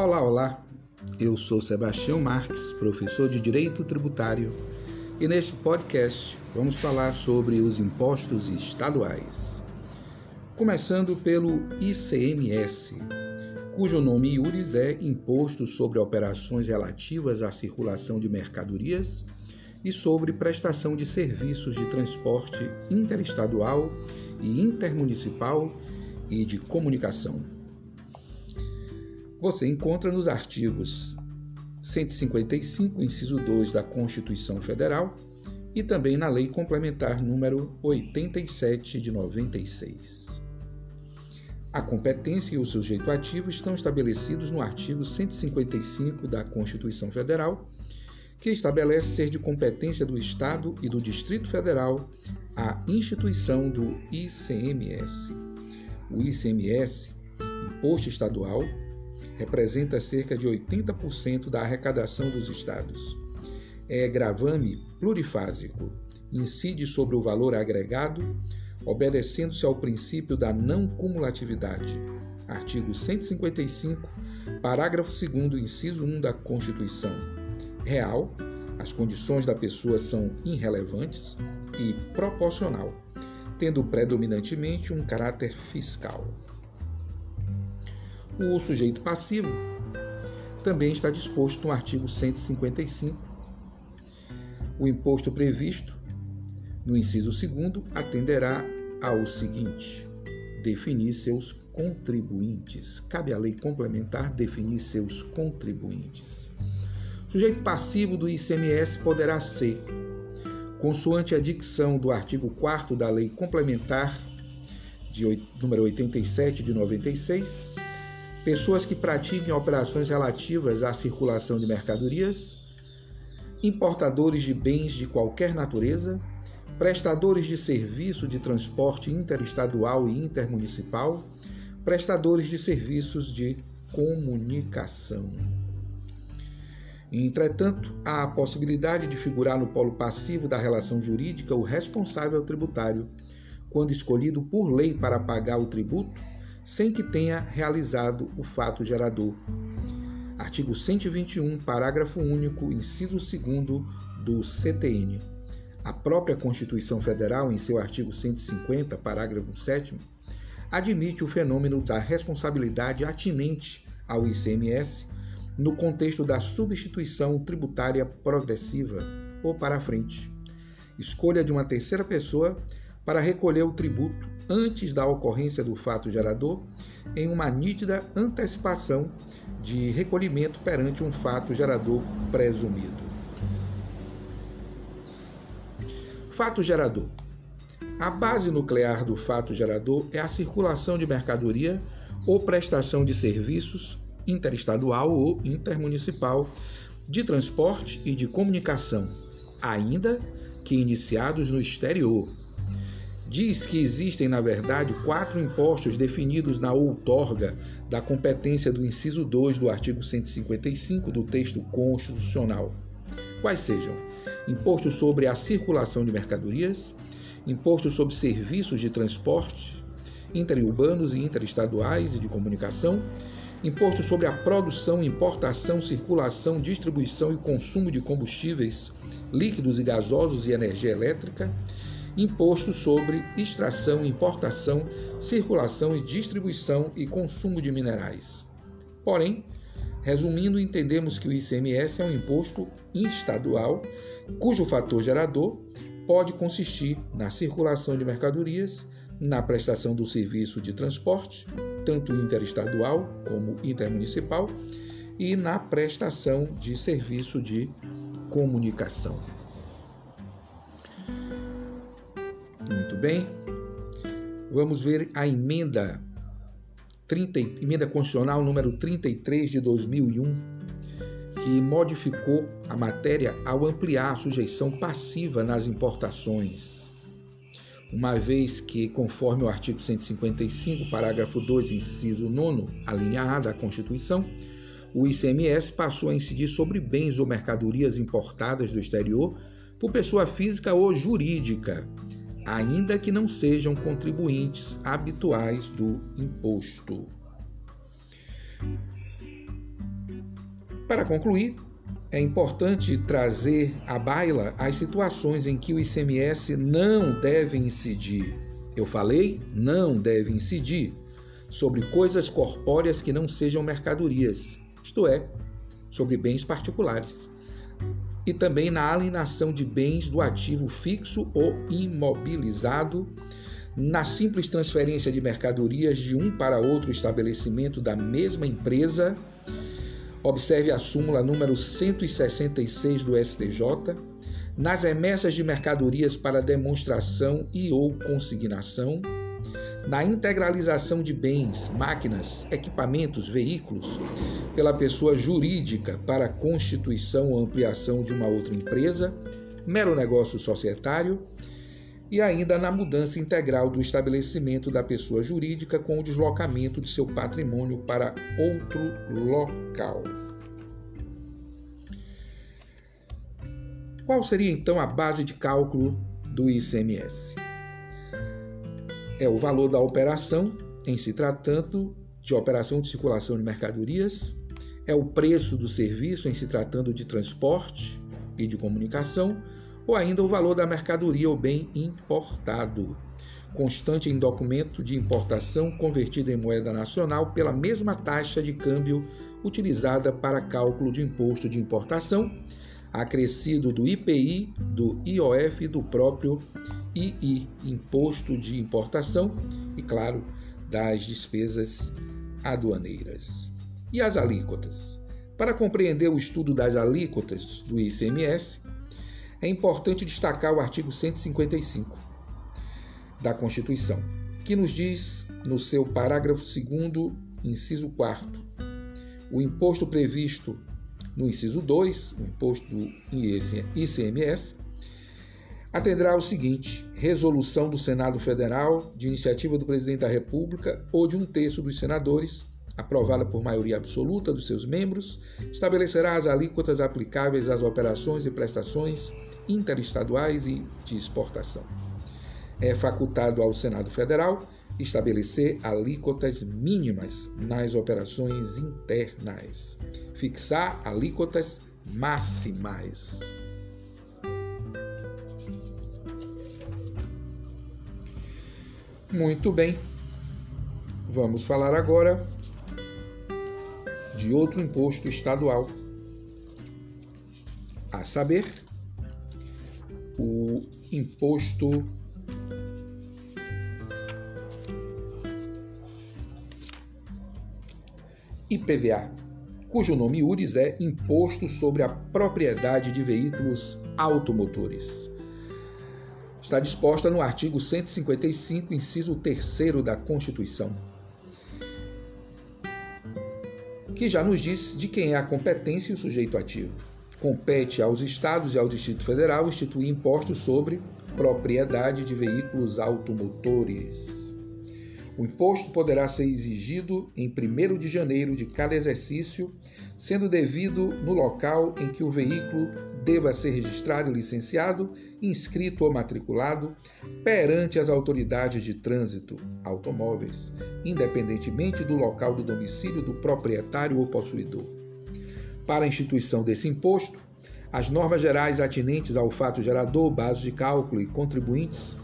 Olá, olá. Eu sou Sebastião Marques, professor de Direito Tributário, e neste podcast vamos falar sobre os impostos estaduais. Começando pelo ICMS, cujo nome iuris é Imposto sobre Operações Relativas à Circulação de Mercadorias e sobre prestação de serviços de transporte interestadual e intermunicipal e de comunicação. Você encontra nos artigos 155, inciso 2 da Constituição Federal e também na Lei Complementar número 87 de 96. A competência e o sujeito ativo estão estabelecidos no artigo 155 da Constituição Federal, que estabelece ser de competência do Estado e do Distrito Federal a instituição do ICMS. O ICMS, Imposto Estadual, representa cerca de 80% da arrecadação dos estados. É gravame plurifásico, incide sobre o valor agregado, obedecendo-se ao princípio da não cumulatividade. Artigo 155, parágrafo 2, inciso 1 da Constituição. Real, as condições da pessoa são irrelevantes e proporcional, tendo predominantemente um caráter fiscal. O sujeito passivo também está disposto no artigo 155. O imposto previsto no inciso 2 atenderá ao seguinte: definir seus contribuintes. Cabe à lei complementar definir seus contribuintes. O sujeito passivo do ICMS poderá ser, consoante a dicção do artigo 4 da Lei Complementar de número 87 de 96, pessoas que pratiquem operações relativas à circulação de mercadorias, importadores de bens de qualquer natureza, prestadores de serviço de transporte interestadual e intermunicipal, prestadores de serviços de comunicação. Entretanto, há a possibilidade de figurar no polo passivo da relação jurídica o responsável tributário, quando escolhido por lei para pagar o tributo sem que tenha realizado o fato gerador. Artigo 121, parágrafo único, inciso 2 do CTN. A própria Constituição Federal, em seu artigo 150, parágrafo 7, admite o fenômeno da responsabilidade atinente ao ICMS no contexto da substituição tributária progressiva ou para frente. Escolha de uma terceira pessoa para recolher o tributo antes da ocorrência do fato gerador, em uma nítida antecipação de recolhimento perante um fato gerador presumido. Fato gerador. A base nuclear do fato gerador é a circulação de mercadoria ou prestação de serviços interestadual ou intermunicipal de transporte e de comunicação, ainda que iniciados no exterior, diz que existem, na verdade, quatro impostos definidos na outorga da competência do inciso 2 do artigo 155 do texto constitucional. Quais sejam? Imposto sobre a circulação de mercadorias, imposto sobre serviços de transporte interurbanos e interestaduais e de comunicação, imposto sobre a produção, importação, circulação, distribuição e consumo de combustíveis líquidos e gasosos e energia elétrica, imposto sobre extração, importação, circulação e distribuição e consumo de minerais. Porém, resumindo, entendemos que o ICMS é um imposto estadual cujo fator gerador pode consistir na circulação de mercadorias, na prestação do serviço de transporte, tanto interestadual como intermunicipal, e na prestação de serviço de comunicação. Bem. Vamos ver a emenda 30, emenda constitucional número 33 de 2001, que modificou a matéria ao ampliar a sujeição passiva nas importações. Uma vez que, conforme o artigo 155, parágrafo 2, inciso 9, a linha A da Constituição, o ICMS passou a incidir sobre bens ou mercadorias importadas do exterior por pessoa física ou jurídica, ainda que não sejam contribuintes habituais do imposto. Para concluir, é importante trazer à baila as situações em que o ICMS não deve incidir. Eu falei, não deve incidir sobre coisas corpóreas que não sejam mercadorias, isto é, sobre bens particulares. E também na alienação de bens do ativo fixo ou imobilizado, na simples transferência de mercadorias de um para outro estabelecimento da mesma empresa Observe a súmula número 166 do STJ. Nas remessas de mercadorias para demonstração e ou consignação, na integralização de bens, máquinas, equipamentos, veículos pela pessoa jurídica para constituição ou ampliação de uma outra empresa, mero negócio societário, e ainda na mudança integral do estabelecimento da pessoa jurídica com o deslocamento de seu patrimônio para outro local. Qual seria então a base de cálculo do ICMS? É o valor da operação em se tratando de operação de circulação de mercadorias, é o preço do serviço em se tratando de transporte e de comunicação. Ou ainda o valor da mercadoria ou bem importado, constante em documento de importação convertido em moeda nacional pela mesma taxa de câmbio utilizada para cálculo de imposto de importação, acrescido do IPI, do IOF e do próprio II, Imposto de Importação, e, claro, das despesas aduaneiras. E as alíquotas? Para compreender o estudo das alíquotas do ICMS, é importante destacar o artigo 155 da Constituição, que nos diz, no seu parágrafo 2, inciso 4, o imposto previsto no inciso 2, o imposto do ICMS, atenderá ao seguinte: resolução do Senado Federal, de iniciativa do Presidente da República ou de um terço dos senadores, aprovada por maioria absoluta dos seus membros, estabelecerá as alíquotas aplicáveis às operações e prestações interestaduais e de exportação. É facultado ao Senado Federal estabelecer alíquotas mínimas nas operações internas, fixar alíquotas máximas. Muito bem, vamos falar agora de outro imposto estadual, a saber, o imposto IPVA, cujo nome URIS é Imposto sobre a Propriedade de Veículos Automotores. Está disposta no artigo 155, inciso 3 da Constituição, que já nos diz de quem é a competência e o sujeito ativo compete aos estados e ao Distrito Federal instituir impostos sobre propriedade de veículos automotores. O imposto poderá ser exigido em 1 de janeiro de cada exercício, sendo devido no local em que o veículo deva ser registrado licenciado, inscrito ou matriculado perante as autoridades de trânsito automóveis, independentemente do local do domicílio do proprietário ou possuidor. Para a instituição desse imposto, as normas gerais atinentes ao fato gerador, base de cálculo e contribuintes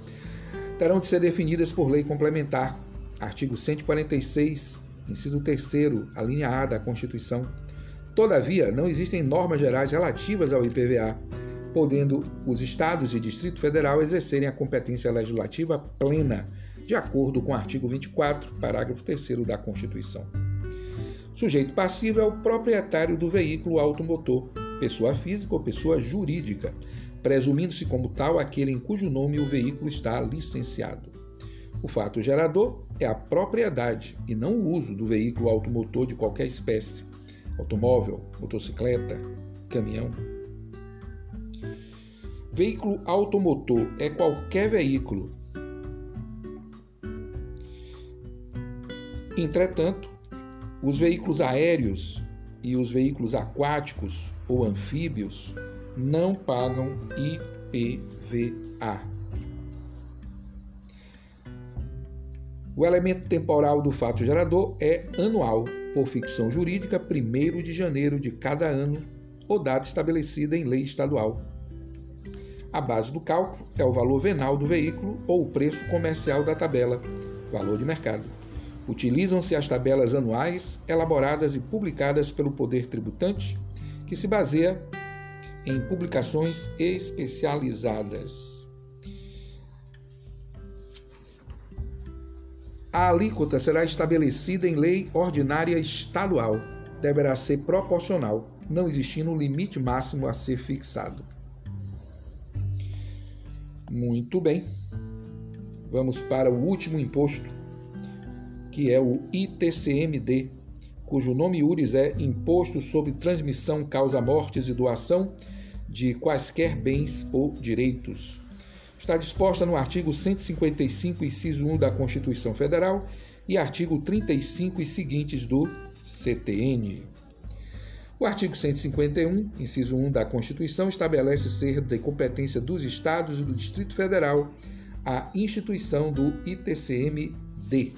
terão de ser definidas por lei complementar. Artigo 146, inciso 3, a linha A da Constituição. Todavia, não existem normas gerais relativas ao IPVA, podendo os estados e Distrito Federal exercerem a competência legislativa plena, de acordo com o artigo 24, parágrafo 3 da Constituição. Sujeito passivo é o proprietário do veículo automotor, pessoa física ou pessoa jurídica, presumindo-se como tal aquele em cujo nome o veículo está licenciado. O fato gerador é a propriedade e não o uso do veículo automotor de qualquer espécie, automóvel, motocicleta, caminhão. Veículo automotor é qualquer veículo. Entretanto, os veículos aéreos e os veículos aquáticos ou anfíbios não pagam IPVA. O elemento temporal do fato gerador é anual por ficção jurídica, 1 de janeiro de cada ano, ou data estabelecida em lei estadual. A base do cálculo é o valor venal do veículo ou o preço comercial da tabela, valor de mercado. Utilizam-se as tabelas anuais elaboradas e publicadas pelo Poder Tributante, que se baseia em publicações especializadas. A alíquota será estabelecida em lei ordinária estadual. Deverá ser proporcional, não existindo um limite máximo a ser fixado. Muito bem. Vamos para o último imposto, que é o ITCMD, cujo nome URIS é Imposto sobre Transmissão, Causa Mortes e Doação de Quaisquer Bens ou Direitos está disposta no artigo 155, inciso 1 da Constituição Federal e artigo 35 e seguintes do CTN. O artigo 151, inciso 1 da Constituição, estabelece ser de competência dos Estados e do Distrito Federal a instituição do ITCMD.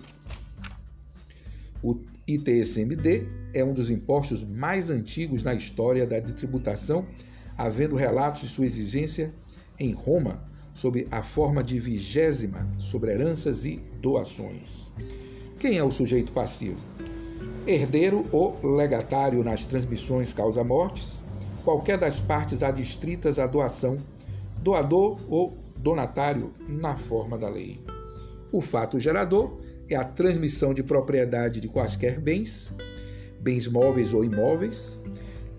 O ITCMD é um dos impostos mais antigos na história da tributação, havendo relatos de sua exigência em Roma sob a forma de vigésima sobre heranças e doações. Quem é o sujeito passivo? Herdeiro ou legatário nas transmissões causa-mortes, qualquer das partes adstritas à doação, doador ou donatário na forma da lei. O fato gerador é a transmissão de propriedade de quaisquer bens, bens móveis ou imóveis,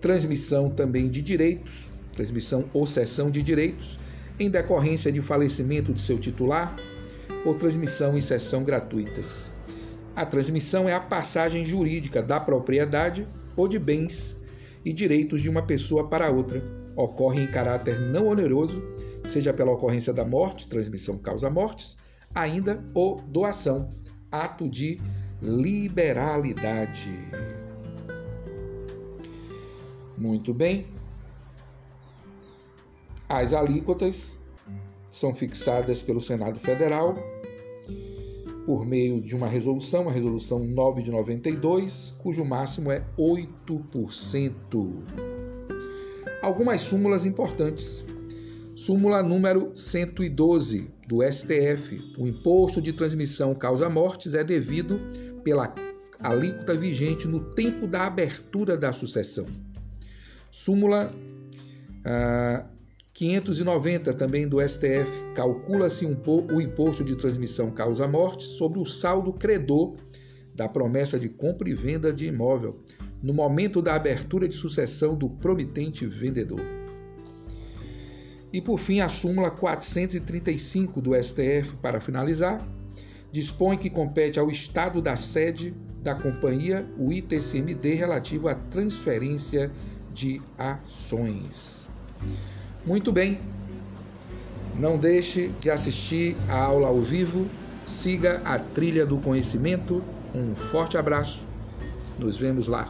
transmissão também de direitos, transmissão ou cessão de direitos, em decorrência de falecimento de seu titular ou transmissão em sessão gratuitas. A transmissão é a passagem jurídica da propriedade ou de bens e direitos de uma pessoa para outra. Ocorre em caráter não oneroso, seja pela ocorrência da morte, transmissão causa mortes, ainda ou doação, ato de liberalidade. Muito bem. As alíquotas são fixadas pelo Senado Federal por meio de uma resolução, a resolução 9 de 92, cujo máximo é 8%. Algumas súmulas importantes. Súmula número 112 do STF. O imposto de transmissão causa mortes é devido pela alíquota vigente no tempo da abertura da sucessão. Súmula ah, 590 também do STF, calcula-se um o imposto de transmissão causa-morte sobre o saldo credor da promessa de compra e venda de imóvel no momento da abertura de sucessão do promitente vendedor. E por fim, a súmula 435 do STF, para finalizar, dispõe que compete ao Estado da sede da companhia o ITCMD relativo à transferência de ações. Muito bem. Não deixe de assistir a aula ao vivo. Siga a trilha do conhecimento. Um forte abraço. Nos vemos lá.